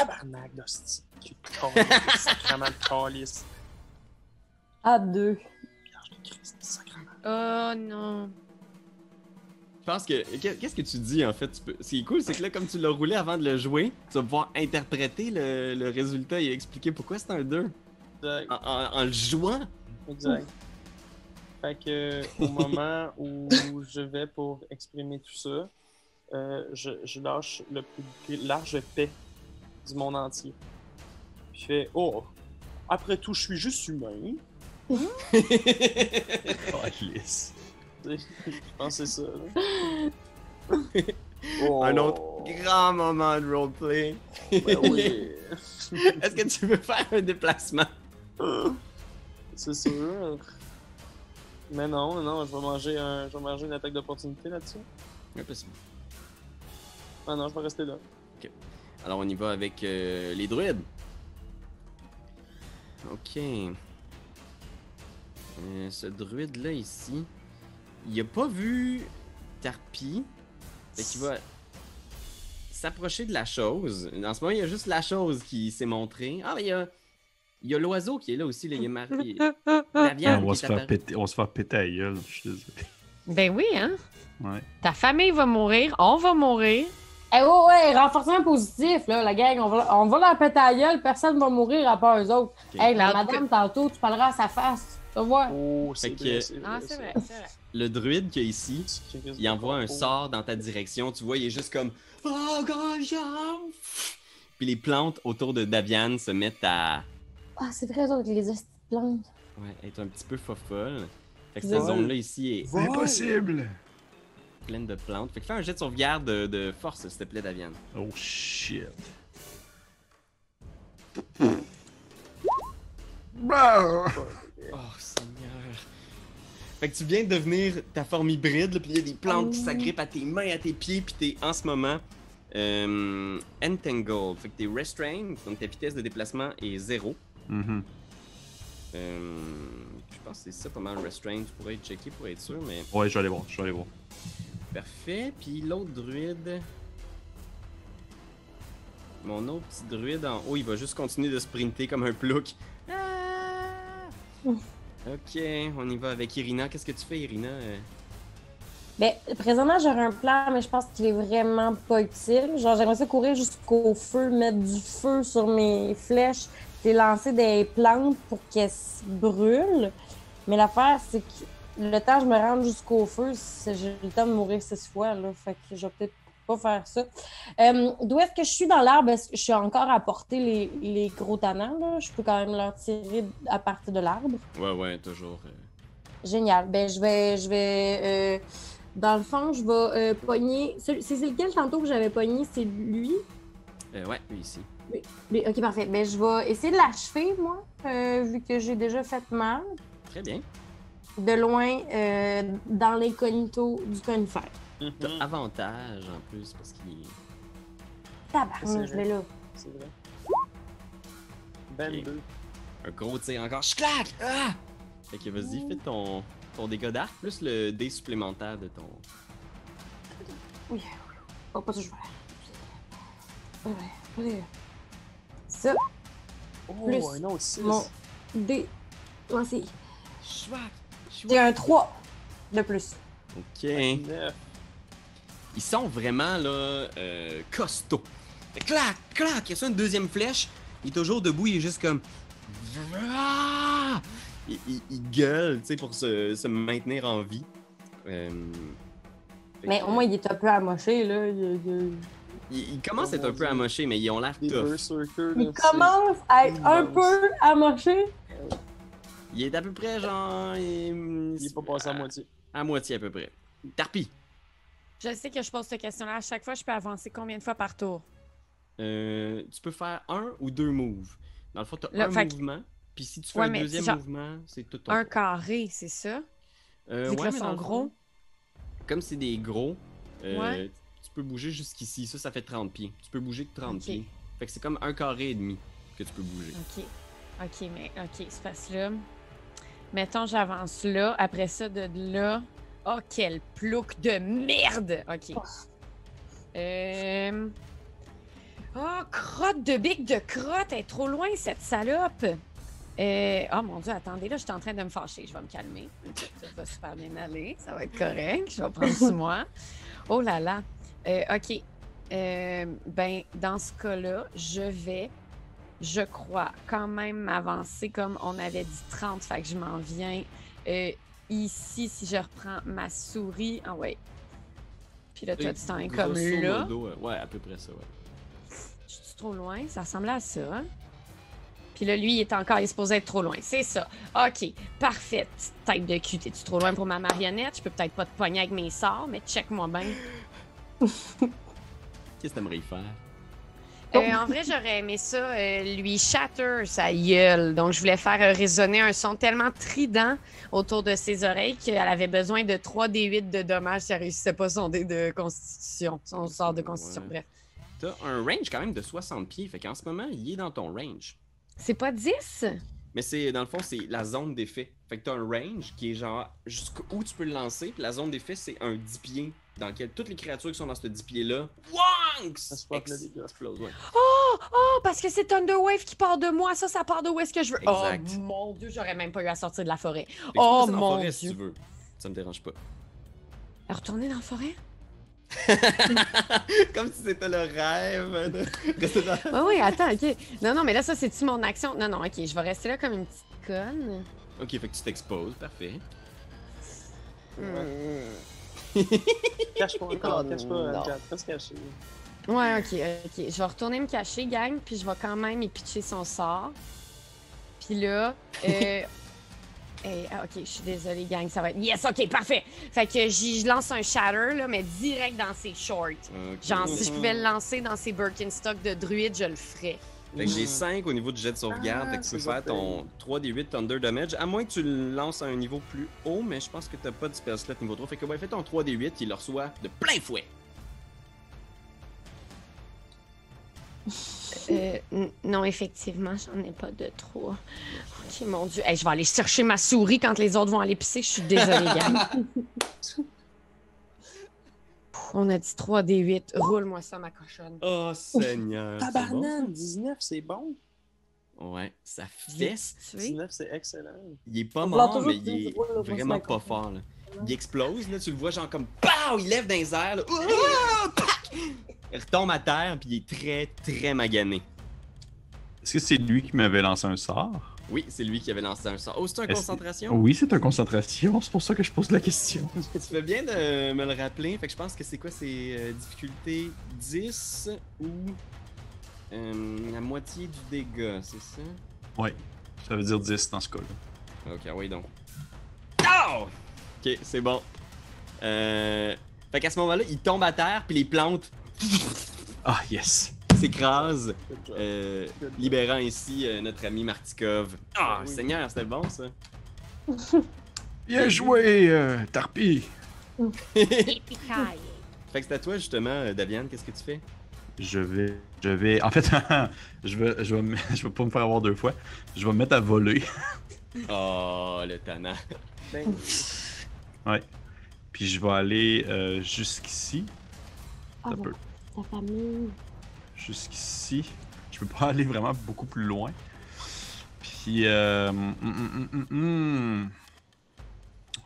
Tabarnak d'hostie. Calice, Sacrement de calice. À deux. Oh non. Je pense que. qu'est- Qu'est-ce que tu dis en fait? Tu peux- Ce qui est cool, c'est que là, comme tu l'as roulé avant de le jouer, tu vas pouvoir interpréter le, le résultat et expliquer pourquoi c'est un 2 Exact. en, en- en le jouant? Exact. Fait que, au moment où je vais pour exprimer tout ça, euh, je, je lâche le plus large paix du monde entier. Puis je fais Oh, après tout, je suis juste humain. Oh, Alice. je pense que c'est ça. là. Oh. Un autre grand moment de roleplay. Ben oui. Est-ce que tu veux faire un déplacement? C'est sûr. Mais non, non, je vais manger, un, je vais manger une attaque d'opportunité là-dessus. Impossible. Ah non, je vais rester là. Alors on y va avec euh, les druides. Ok. Euh, ce druide là ici, il a pas vu Tarpi. Fait qu'il va s'approcher de la chose. En ce moment, il y a juste la chose qui s'est montrée. Ah, mais il y a, il y a l'oiseau qui est là aussi. Là. Il est marqué. La viande on, va qui se est faire péter, on va se faire péter à la gueule, je suis désolé. Ben oui, hein? Ouais. Ta famille va mourir, on va mourir. Eh ouais, ouais, renforcement positif, là, la gang. On va, on va leur péter à la gueule, personne va mourir à part eux autres. Hey, la tout madame, tantôt, tu parleras à sa face. Tu vas voir. Oh, c'est que- vrai, c'est vrai. Ah, c'est vrai, c'est vrai. Le druide qui est ici, C'est il envoie un sort dans ta direction. Tu vois, il est juste comme. Oh! Puis les plantes autour de Davian se mettent à. Ah, c'est vrai, eux autres, les plantes. Ouais, être un petit peu fofolle. Fait que cette zone-là ici est Impossible! Pleine de plantes. Fait que fais un jet de sauvegarde de, de force, s'il te plaît, Davian. Oh shit. Oh, Seigneur. Fait que tu viens de devenir ta forme hybride, là, puis il y a des plantes qui s'agrippent à tes mains, à tes pieds, puis t'es en ce moment euh, entangled. Fait que t'es restrained, donc ta vitesse de déplacement est zéro. Mhm. Euh, je pense que c'est ça pas mal restrained. Tu pourrais checker pour être sûr, mais Ouais, je vais aller voir, je vais aller voir. Parfait. Puis l'autre druide. Mon autre petit druide en haut, il va juste continuer de sprinter comme un plouc. Ah! Ok, on y va avec Irina. Qu'est-ce que tu fais, Irina? Ben, présentement, j'aurais un plan, mais je pense qu'il est vraiment pas utile. Genre, j'aimerais ça courir jusqu'au feu, mettre du feu sur mes flèches, et lancer des plantes pour qu'elles se brûlent. Mais l'affaire, c'est que le temps que je me rende jusqu'au feu, j'ai le temps de mourir six fois, là. Fait que je vais peut-être pas faire ça. Euh, D'où est-ce que je suis dans l'arbre? Je suis encore à porter les, les gros tannants, là? Je peux quand même leur tirer à partir de l'arbre. Ouais, ouais, toujours. euh, Génial. Ben, je vais. Je vais euh, dans le fond, je vais euh, pogner. C'est lequel tantôt que j'avais pogné? C'est lui? ouais, lui ici. Lui. Ok, parfait. Ben, je vais essayer de l'achever, moi, vu que j'ai déjà fait mal. Très bien. De loin, euh, dans l'incognito du conifère. T'as Mhm, avantage en plus parce qu'il est. Tabarnak, je vais là. C'est vrai. 22. Un gros tir encore. Je claque! Ah! Fait que vas-y, fais ton, ton dégât d'arc plus le dé supplémentaire de ton. Oh, pas ça, je. Ouais, ouais. Ça, Oh, Plus un autre 6. mon dé. Moi, c'est. Chouac! J'ai un 3 de plus. Ok. 9. Ils sont vraiment là euh, costauds. Clac, clac, il y a ça une deuxième flèche. Il est toujours debout, il est juste comme. Il, il- il gueule, tu sais, pour se, se maintenir en vie. Euh, Mais au moins, il est un peu amoché, là. Il, il- il, il commence à être un peu amoché, mais ils ont l'air tough. berserkers. il là, c'est- commence à être un peu amoché. Il est à peu près genre. Il, Il est pas passé à moitié. À moitié à peu près. Tarpi. Je sais que je pose cette question-là. À chaque fois, je peux avancer combien de fois par tour? Euh, tu peux faire un ou deux moves. Dans le fond, tu as un que- mouvement. Puis si tu fais Ouais, un mais deuxième genre, mouvement, c'est tout ton Un tour. carré, c'est ça? Euh, là, mais sont gros. fond, Comme c'est des gros, euh, Ouais. tu peux bouger jusqu'ici. Ça, ça fait 30 pieds. Tu peux bouger de 30 Ok. pieds. Fait que c'est comme un carré et demi que tu peux bouger. OK. OK, mais OK, c'est parce que là. Mettons, j'avance là. Après ça, de là. Oh, quel plouc de merde! OK. Euh... Oh, crotte de bique de crotte! Elle est trop loin, cette salope! Euh, oh mon Dieu, attendez, là, je suis en train de me fâcher. Je vais me calmer. Ça va super bien aller. Ça va être correct. Je vais prendre sur moi. Oh là là. Euh, OK. Euh, ben, dans ce cas-là, je vais, je crois, quand même m'avancer comme on avait dit 30. Fait que je m'en viens euh, ici si je reprends ma souris. Ah ouais. Puis là, toi, tu t'en es comme là. modo, euh, ouais, à peu près ça, ouais. Je suis trop loin? Ça ressemblait à ça. hein? Puis là, lui, il est encore il est supposé être trop loin. C'est ça. OK. Parfait. Petite Tête de cul. T'es-tu trop loin pour ma marionnette? Je peux peut-être pas te pogner avec mes sorts, mais check-moi bien. Qu'est-ce que t'aimerais y faire? Euh, en vrai, j'aurais aimé ça, euh, lui shatter sa gueule. Donc, je voulais faire résonner un son tellement trident autour de ses oreilles qu'elle avait besoin de 3d8 de dommages si elle réussissait pas son dé de constitution, son sort de constitution. Ouais. Bref. T'as un range quand même de 60 pieds, fait qu'en ce moment, il est dans ton range. C'est pas 10? Mais c'est, dans le fond, c'est la zone d'effet. Fait que t'as un range qui est genre jusqu'où tu peux le lancer, puis la zone d'effet, c'est un 10 pieds dans lequel toutes les créatures qui sont dans ce 10 pieds-là, Wanks! Ça se passe le dégât. Explose, ouais. Oh, oh, parce que c'est Thunderwave qui part de moi. Ça, ça part de où est-ce que je veux. Exact. Oh mon Dieu, j'aurais même pas eu à sortir de la forêt. Fait Oh mon forêt si Dieu. tu veux. Ça me dérange pas. Retourner dans la forêt? Comme si c'était le rêve de rester dans... Oui, oui, attends, ok. Non, non, mais là, ça, c'est-tu mon action? Non, non, ok, je vais rester là comme une petite conne. Ok, fait que tu t'exposes, parfait. Hmm. Cache pas encore, Oh, cache pas. Anne-Cat, reste caché. Ouais, ok, ok. Je vais retourner me cacher, gang, puis je vais quand même y pitcher son sort. Puis là, euh... eh, ah, ok, je suis désolée, gang, ça va être... Yes, ok, parfait! Fait que je lance un shatter, là, mais direct dans ses shorts. Genre, si je pouvais le lancer dans ses Birkenstock de druide, je le ferais. Fait que j'ai 5 au niveau du jet de sauvegarde, Ah, fait que tu peux faire ton 3d8 Thunder Damage, à moins que tu le lances à un niveau plus haut, mais je pense que t'as pas de spell slot niveau 3. Fait que ouais, fais ton 3d8, il le reçoit de plein fouet. Euh, non, effectivement, j'en ai pas de trois. Ok, mon Dieu. Hey, je vais aller chercher ma souris quand les autres vont aller pisser. Je suis désolée, gang. On a dit 3 des 8. Roule-moi ça, ma cochonne. Oh Seigneur. c'est Tabarnak, 19, c'est bon. bon? Ouais, ça fesse. Tu 19, c'est excellent. Il est pas mort, mais il est vraiment pas fort. Là. Il explose, là, tu le vois genre comme POW! Il lève dans les airs, là. Pac! Il retombe à terre, puis il est très, très magané. Est-ce que c'est lui qui m'avait lancé un sort? Oui, c'est lui qui avait lancé un sort. Oh, c'est un Est-ce- concentration? Oui, c'est un concentration, c'est pour ça que je pose la question. Tu fais bien de me le rappeler? Fait que je pense que c'est quoi? C'est euh, difficulté 10 ou euh, la moitié du dégât, c'est ça? Ouais, ça veut dire 10 dans ce cas-là. Ok, oui donc. Oh! Ok, c'est bon. Euh... Fait qu'à ce moment-là, il tombe à terre, puis les plantes Ah, yes! job. euh, libérant ainsi euh, notre ami Martikov. Ah, Oui. Seigneur, c'était bon ça. Bien joué, euh, Tarpi. fait que c'est à toi justement, euh, Daviane, qu'est-ce que tu fais? Je vais. Je vais. En fait, je vais, je vais, me- je vais pas me faire avoir deux fois. Je vais me mettre à voler. Oh, le tannant. Ben, Puis je vais aller euh, jusqu'ici. Ah. Ta famille. Jusqu'ici. Je peux pas aller vraiment beaucoup plus loin. Puis. Euh, hum, hum, hum, hum, hum.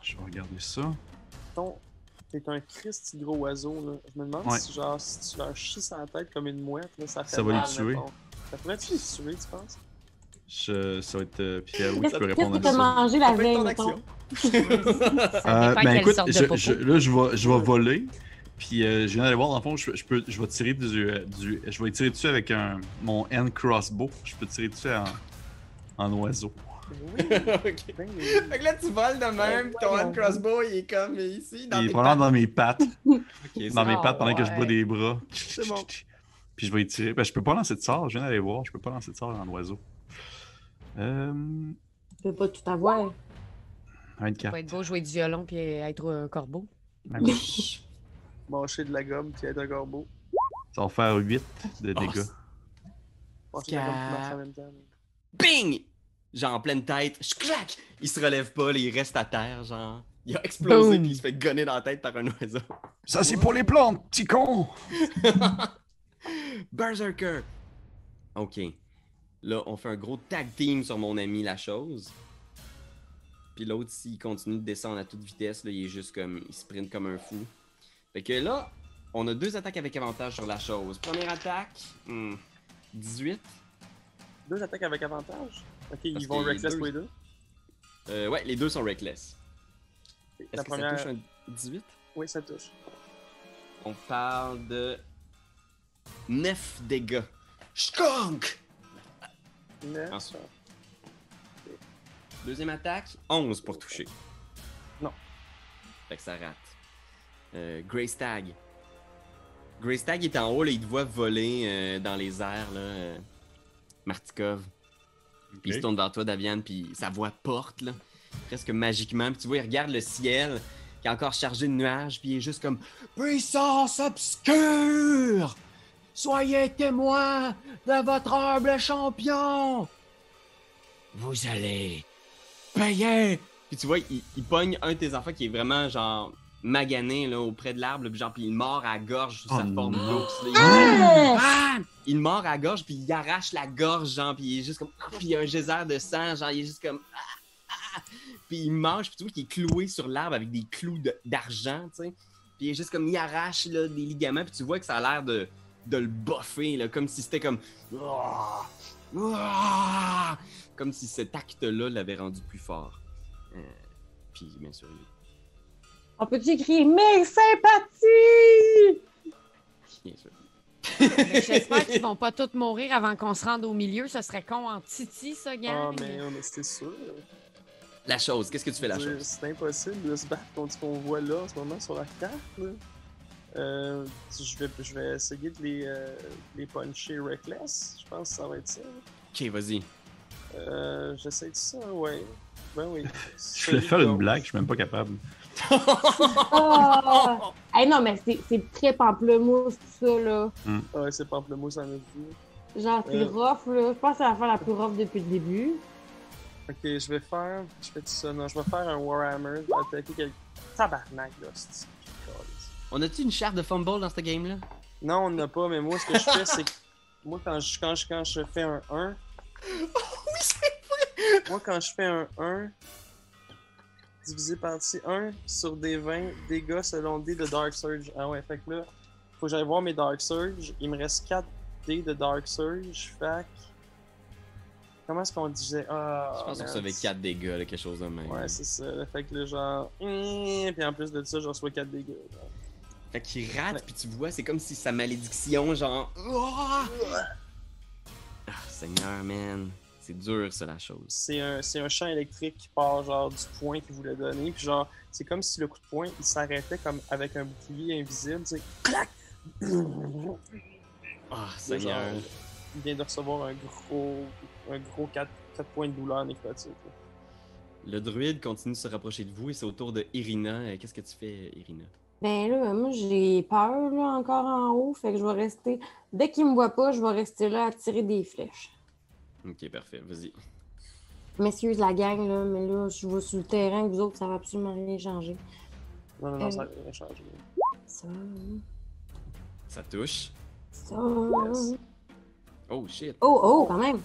Je vais regarder ça. ton- T'es un Christ gros oiseau, là. Je me demande Ouais. si, genre, si tu leur chies sur la tête comme une mouette, là, ça fait Ça va les tuer. mettons. Ça pourrait-tu les tuer, tu penses? Je, ça va être. euh, puis euh, oui, Qu'est-ce tu peux qu'est-ce répondre à ça. mangé la veille, ton mettons? Euh, ben écoute, je, je- là, je vais, je vais voler. Puis euh, je viens d'aller voir, dans le fond, je, je peux, je vais tirer du, euh, du. Je vais tirer dessus avec un, mon hand crossbow. Je peux tirer dessus en, en oiseau. Oui, ok. ben oui. Fait que là, tu voles de même, Ouais, ton hand crossbow, il est comme ici, dans Il est probablement dans mes pattes. Dans mes Ah, pattes pendant que je bois des bras. C'est bon. Puis je vais y tirer. Ben, je peux pas lancer de sort. Je viens d'aller voir. Je peux pas lancer de sort en oiseau. Euh. Tu peux pas tout avoir. 24. Ça va être beau jouer du violon puis être un corbeau. Même- Mâcher de la gomme qui est un corbeau. Ça va faire 8 de Oh, dégâts. Mâcher de la gomme qui marche en même temps. Bing! Genre en pleine tête, je claque! Il se relève pas, là, il reste à terre, genre. Il a explosé Boom. puis il se fait gonner dans la tête par un oiseau. Ça, c'est pour les plantes, petit con. Berserker! Ok. Là, on fait un gros tag team sur mon ami La Chose. Puis l'autre, s'il continue de descendre à toute vitesse, là, il est juste comme. Il sprint comme un fou. Fait que là, on a deux attaques avec avantage sur La Chose. Première attaque, hmm, 18. Deux attaques avec avantage? Ok, ils vont reckless deux- pour les deux? Euh, ouais, les deux sont reckless. La Est-ce que première. ça touche un 18? Oui, ça touche. On parle de 9 dégâts. Skunk! Neuf. Ensuite. Deuxième attaque, 11 pour toucher. Non. Fait que ça rate. Euh, Grey Stag. Grey Stag est en haut, là, il te voit voler euh, dans les airs, là. euh, Martikov. Puis il se tourne vers toi, Daviane, puis sa voix porte, là, presque magiquement. Puis tu vois, il regarde le ciel, qui est encore chargé de nuages, puis il est juste comme Puissance obscure! Soyez témoin de votre humble champion! Vous allez payer! Puis tu vois, il, il pogne un de tes enfants qui est vraiment, genre, magané, là, auprès de l'arbre, puis genre, puis il mord à la gorge sous Oh sa forme d'ours. Il- Ah! Il mord à la gorge, puis il arrache la gorge, genre, puis il est juste comme. Puis il y a un geyser de sang, genre, il est juste comme. Ah! Ah! Puis il mange, puis tu vois qu'il est cloué sur l'arbre avec des clous de- d'argent, tu sais. Puis il est juste comme. Il arrache, là, des ligaments, puis tu vois que ça a l'air de, de le boffer, là, comme si c'était comme. Ah! Ah! Comme si cet acte-là l'avait rendu plus fort. Euh, puis, bien sûr, il- On peut-tu crier mes sympathies? bien sûr. Mais J'espère qu'ils vont pas tous mourir avant qu'on se rende au milieu. Ce serait con en titi, ça, Ah, gang. mais, mais c'est sûr. La chose, qu'est-ce que tu fais, la C'est- chose? C'est impossible de se battre contre ce qu'on voit là en ce moment sur la carte. Là. Euh, je, vais, je vais essayer de les, euh, les puncher reckless. Je pense que ça va être ça. Ok, vas-y. Euh, J'essaie de ça, ouais. Ben oui. Je voulais faire une blague, je suis même pas capable. Ah! Hey, non, mais c'est- c'est très pamplemousse, tout ça, là. Ouais, c'est pamplemousse en vie. Genre, c'est Euh. rough, là. Je pense que c'est la fois la plus rough depuis le début. Ok, je vais faire. Je fais tout ça. Non, je vais faire un Warhammer. Je vais attaquer quelqu'un. Tabarnak, là. c'est- On a-tu une charte de fumble dans ce game-là? Non, on n'a pas, mais moi, ce que je fais, c'est que. Moi, quand je, quand, je, quand je fais un 1. oui, c'est Moi, quand je fais un 1. Divisé par 1 sur des 20 dégâts selon D de Dark Surge. Ah ouais, fait que là, faut que j'aille voir mes Dark Surge. Il me reste 4 D de Dark Surge. Fait que. Comment est-ce qu'on disait? Ah. Je pense qu'on recevait 4 dégâts, là, quelque chose de même. Ouais, c'est ça. Fait que là, genre. hum, Puis en plus de ça, je reçois 4 dégâts. genre. Fait qu'il rate, puis tu vois, c'est comme si sa malédiction, genre. Ah, Ah, Seigneur, man. C'est dur, ça, la chose. c'est un, c'est un champ électrique qui part genre du point qu'il voulait donner. Puis genre, c'est comme si le coup de poing, il s'arrêtait comme avec un bouclier invisible. Tu sais, clac! Ah, Seigneur. Genre, il vient de recevoir un gros, un gros 4, points de douleur nécrotique. Le druide continue de se rapprocher de vous et c'est au tour de Irina. Euh, Qu'est-ce que tu fais, Irina? Ben là, moi, j'ai peur, là, encore en haut. Fait que je vais rester. Dès qu'il me voit pas, je vais rester là à tirer des flèches. Ok, parfait, vas-y. Messieurs de la gang, là, mais là, je vais sur le terrain, vous autres, ça va absolument rien changer. Non, non, non, Euh. ça n'a rien changé. Ça, Ça touche. ça. Yes. Oh shit. Oh, oh, quand même.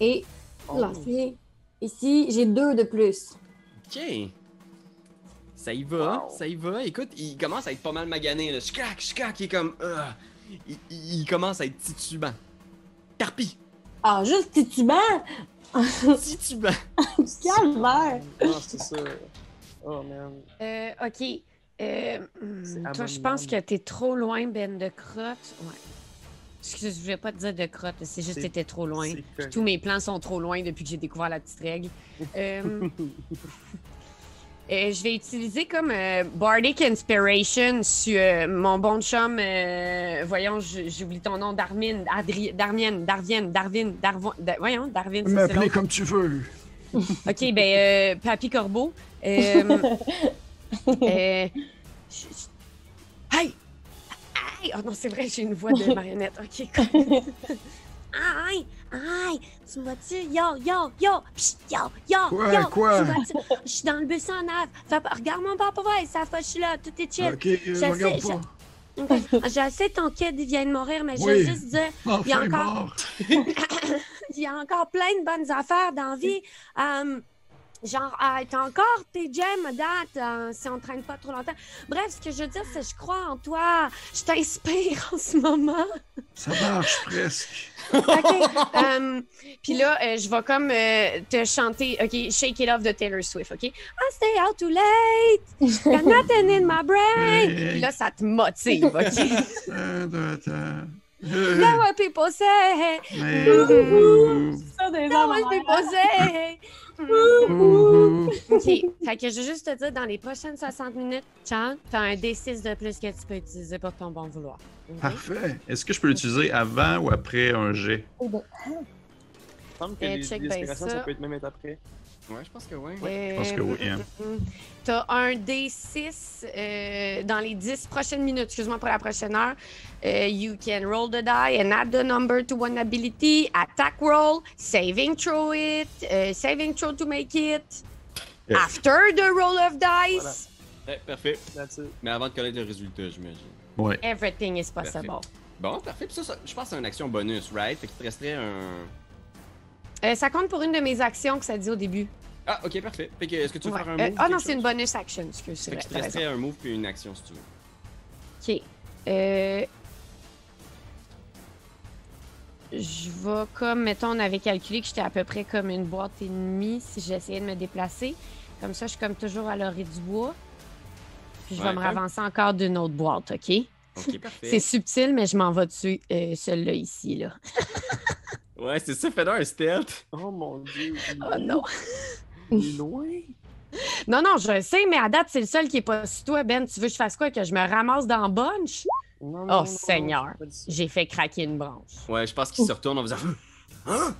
Et Oh. lancer. Ici, j'ai deux de plus. Ok. Ça y va, Wow. ça y va. Écoute, il commence à être pas mal magané. Là. Shkrak, shkrak, il est comme. euh, il, il- il commence à être titubant. Tarpi! Ah, juste titubant! Titubant! Calvaire! Non, c'est ça. Oh man. Euh, OK. Euh, toi, je pense que t'es trop loin, Ben de crotte. Ouais. Excuse, je voulais pas te dire de crotte, c'est juste que t'étais trop loin. Tous mes plans sont trop loin depuis que j'ai découvert la petite règle. Euh, euh, je vais utiliser comme euh, Bardic Inspiration sur euh, mon bon chum. euh, voyons, je- j'oublie ton nom, Darmin, Adri, Darmienne, Darvienne, Darwin, Darvo, Da- voyons, Darwin, ça, c'est M'appeler comme tu veux. OK, ben, euh, Papy Corbeau. Euh, euh, Hey! Hey! Oh non, c'est vrai, j'ai une voix de marionnette. OK, cool. Aïe! Aïe! Tu me vois-tu? Yo, yo, yo! Psst, yo, yo! Quoi, yo! quoi? Je suis dans le bus en pas- Regarde mon papa, ouais, ça fait, je suis là, tout est chill. Ok, euh, sais, regarde je- pas. Je sais ton kid, il vient de mourir, mais je Oui. veux juste dire. Enfin, Il y a encore- il y a encore plein de bonnes affaires dans la vie. Euh, genre, euh, t'as encore tes gemmes à date, euh, si on traîne pas trop longtemps. Bref, ce que je veux dire, c'est que je crois en toi. Je t'inspire en ce moment. Ça marche presque. OK. Euh, Puis là, euh, je vais comme euh, te chanter, OK, Shake It Off de Taylor Swift, OK? I stay out too late, got nothing in my brain. Puis là, ça te motive, OK? Know what people say. mais- Ça, des hommes what people say. OK. Fait que je veux juste te dire, dans les prochaines 60 minutes, Chan, t'as un D6 de plus que tu peux utiliser pour ton bon vouloir. Parfait. Est-ce que je peux l'utiliser avant ou après un jet? Il me semble que Eh, les check ça. ça peut être même être après. Ouais, je pense que oui. Euh, pense que oui, hein. T'as un D6 euh, dans les 10 prochaines minutes, excuse-moi pour la prochaine heure. Euh, you can roll the die and add the number to one ability, attack roll, saving throw it, euh, saving throw to make it. Yeah. After the roll of dice, Ouais, parfait. That's it. Mais avant de connaître le résultat, j'imagine. Ouais. everything is possible. Bon, parfait. Puis ça, ça- je pense que c'est une action bonus, right? Fait qu'il te resterait un. Euh, ça compte pour une de mes actions que ça dit au début. Ah, ok, parfait. Fait que, est-ce que tu veux Ouais. faire un Euh, move? ah ou non, c'est une bonus action, excuse. Fait vrai, qu'il te resterait un move puis une action si tu veux. OK. Euh... Je vais comme, mettons, on avait calculé que j'étais à peu près comme une boîte et demie si j'essayais de me déplacer. Comme ça, je suis comme toujours à l'orée du bois. Puis je vais me ravancer encore d'une autre boîte, OK? Ok, parfait. C'est subtil, mais je m'en vais dessus, euh, celle-là ici, là. Ouais, c'est ça, fais un stealth. Oh mon dieu. Oh non! Loin. Non, non, je le sais, mais à date, c'est le seul qui est pas sur toi, Ben. Tu veux que je fasse quoi? Que je me ramasse dans bunch? Non, non, Oh, non, Seigneur. J'ai fait craquer une branche. Ouais, je pense qu'il se retourne en faisant. Hein?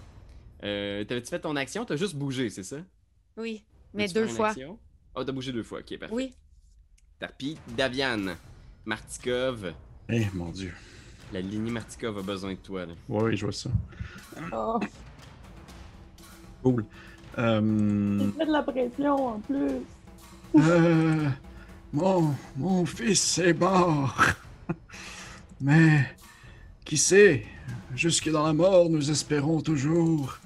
Euh, T'avais-tu fait ton action? T'as juste bougé, c'est ça? Oui, mais deux fois. action? Oh, t'as bougé deux fois, ok, parfait. Oui. Tarpi, Davian, Martikov. Eh, mon Dieu. La lignée Martikov a besoin de toi, là. Ouais, oui, je vois ça. Oh, Cool. Euh, j'ai fait de la pression en plus. Euh, mon, mon fils est mort. Mais, qui sait, jusque dans la mort, nous espérons toujours.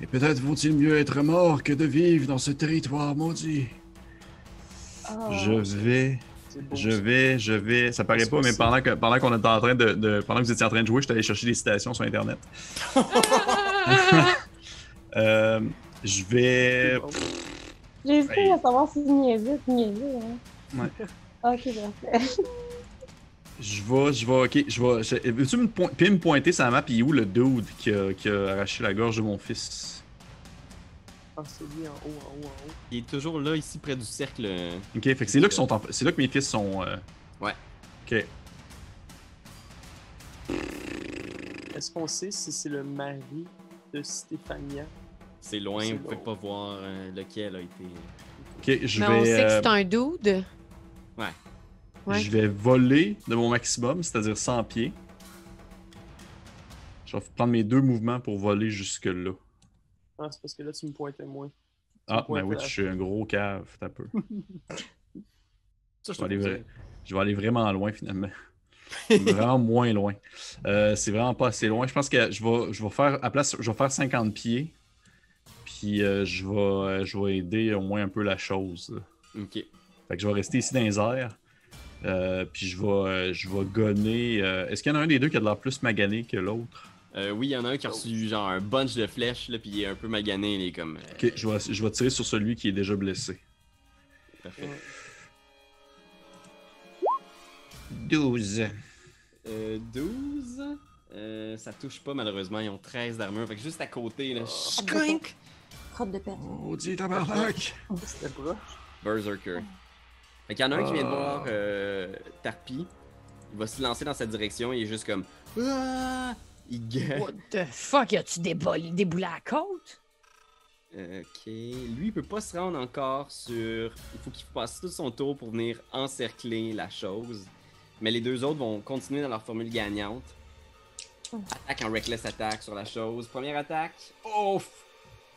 Et peut-être vaut-il mieux être mort que de vivre dans ce territoire maudit. Oh. je vais, beau, je vais, je vais. Ça paraît pas, mais pendant que pendant qu'on était en train de, de- pendant que vous étiez en train de jouer, je suis allé chercher des citations sur internet. Euh, je vais. J'ai hésité Hey. à savoir si je niaisais, si niaisais. Hein. Ouais. Ok, parfait. Je vais, je vais, ok, je vais. Veux-tu me, point- puis me pointer sa map, est où le dude qui a, qui a arraché la gorge de mon fils? C'est lui en haut, en haut, en haut. Il est toujours là, ici, près du cercle. euh, Ok, fait que c'est là, qu'ils sont en- c'est là que mes fils sont. euh, Ouais. Ok. Est-ce qu'on sait si c'est le mari de Stéphania? C'est loin, vous pouvez pas voir euh, lequel a été. Ok, je Mais vais. on sait que c'est un dude. Ouais. Ouais. Je vais voler de mon maximum, c'est-à-dire 100 pieds. Je vais prendre mes deux mouvements pour voler jusque-là. Ah, c'est parce que là, tu me pointais moins. Ah, ben oui, je suis un gros cave, t'as un peu. Ça, Je vais, aller, trouve vra- je vais aller vraiment loin finalement. vraiment moins loin. Euh, c'est vraiment pas assez loin. Je pense que je vais, je vais faire à place, je vais faire 50 pieds. Puis euh, je, vais, euh, je vais aider au moins un peu la chose. Ok. Fait que je vais rester ici dans les airs. Euh, puis je vais, je vais gonner. Est-ce qu'il y en a un des deux qui a de l'air plus magané que l'autre? Euh, oui, il y en a un qui a reçu genre un bunch de flèches, là, puis il est un peu magané, il est comme. euh, Ok, je vais, je vais tirer sur celui qui est déjà blessé. Parfait. 12. Euh, 12. Euh, ça touche pas malheureusement, ils ont 13 d'armure. Fait que juste à côté, là. Skrink! Crotte de pète. Maudit tabarnak! C'était proche. Berserker. Fait qu'il y en a un qui vient de Ah. voir euh, Tarpi. Il va se lancer dans cette direction, il est juste comme. Ah! Il gueule. What the fuck? As-tu déboulé, déboulé à la côte? Ok. Lui, il peut pas se rendre encore sur. Il faut qu'il passe tout son tour pour venir encercler la chose. Mais les deux autres vont continuer dans leur formule gagnante. Attaque en reckless attack sur la chose. Première attaque. Ouf!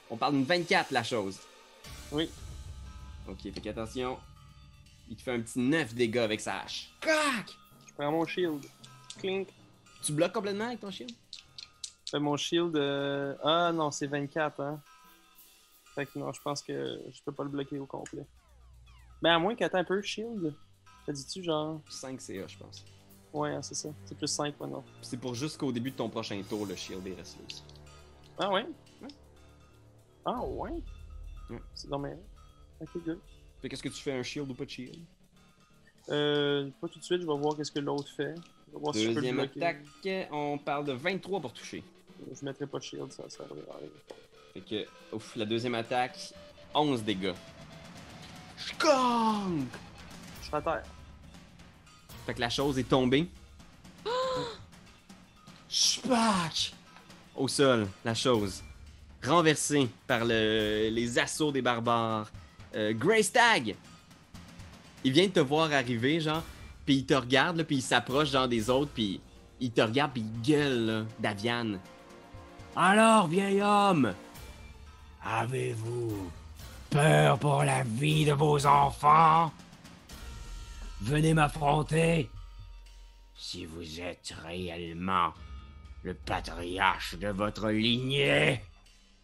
On parle d'une 24 la chose. Oui. Ok, fait qu'attention. Il te fait un petit 9 dégâts avec sa hache. Crac! Je prends mon shield. Clink. Tu bloques complètement avec ton shield? Fait mon shield. euh, Ah non, c'est 24, hein. Fait que non, je pense que je peux pas le bloquer au complet. Mais à moins qu'attends un peu, shield. T'as dit-tu genre? 5 CA, je pense. Ouais, c'est ça. C'est plus 5 maintenant. C'est pour jusqu'au début de ton prochain tour, le shield est resté aussi. Ah ouais? Ouais. Ah ouais? Ouais. C'est dommage. Ok, good. Fait qu'est-ce que tu fais, un shield ou pas de shield? Euh, pas tout de suite, je vais voir qu'est-ce que l'autre fait. Je vais voir si je peux le Deuxième bloquer. attaque, on parle de 23 pour toucher. Je mettrai pas de shield, ça, ça servira à rien. Fait que, ouf, la deuxième attaque, 11 dégâts. Skunk! Je suis à terre. Fait que la chose est tombée. Spack! Au sol, la chose. Renversée par le- les assauts des barbares. Euh, Grey Stag! Il vient de te voir arriver, genre, puis il te regarde, là, puis il s'approche, genre, des autres, puis il te regarde, puis il gueule, là, Daviane. Alors, vieil homme! Avez-vous peur pour la vie de vos enfants? Venez m'affronter si vous êtes réellement le patriarche de votre lignée.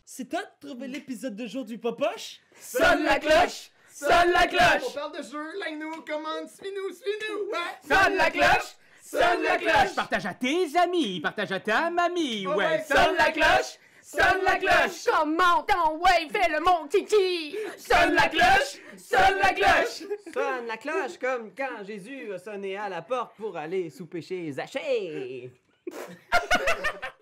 C'est toi de trouver l'épisode de jour du Popoche? Sonne la cloche! Sonne la On cloche! parle de jeu, like-nous, commande, suis-nous, suis-nous, ouais! Sonne la cloche! Sonne la cloche! Partage à tes amis, partage à ta mamie, Oh, ouais, Sonne la cloche! Sonne la cloche! Comment ton ouais, fais le mon titi! Sonne la cloche! Sonne la cloche! Sonne la cloche comme quand Jésus a sonné à la porte pour aller sous péché Zachée.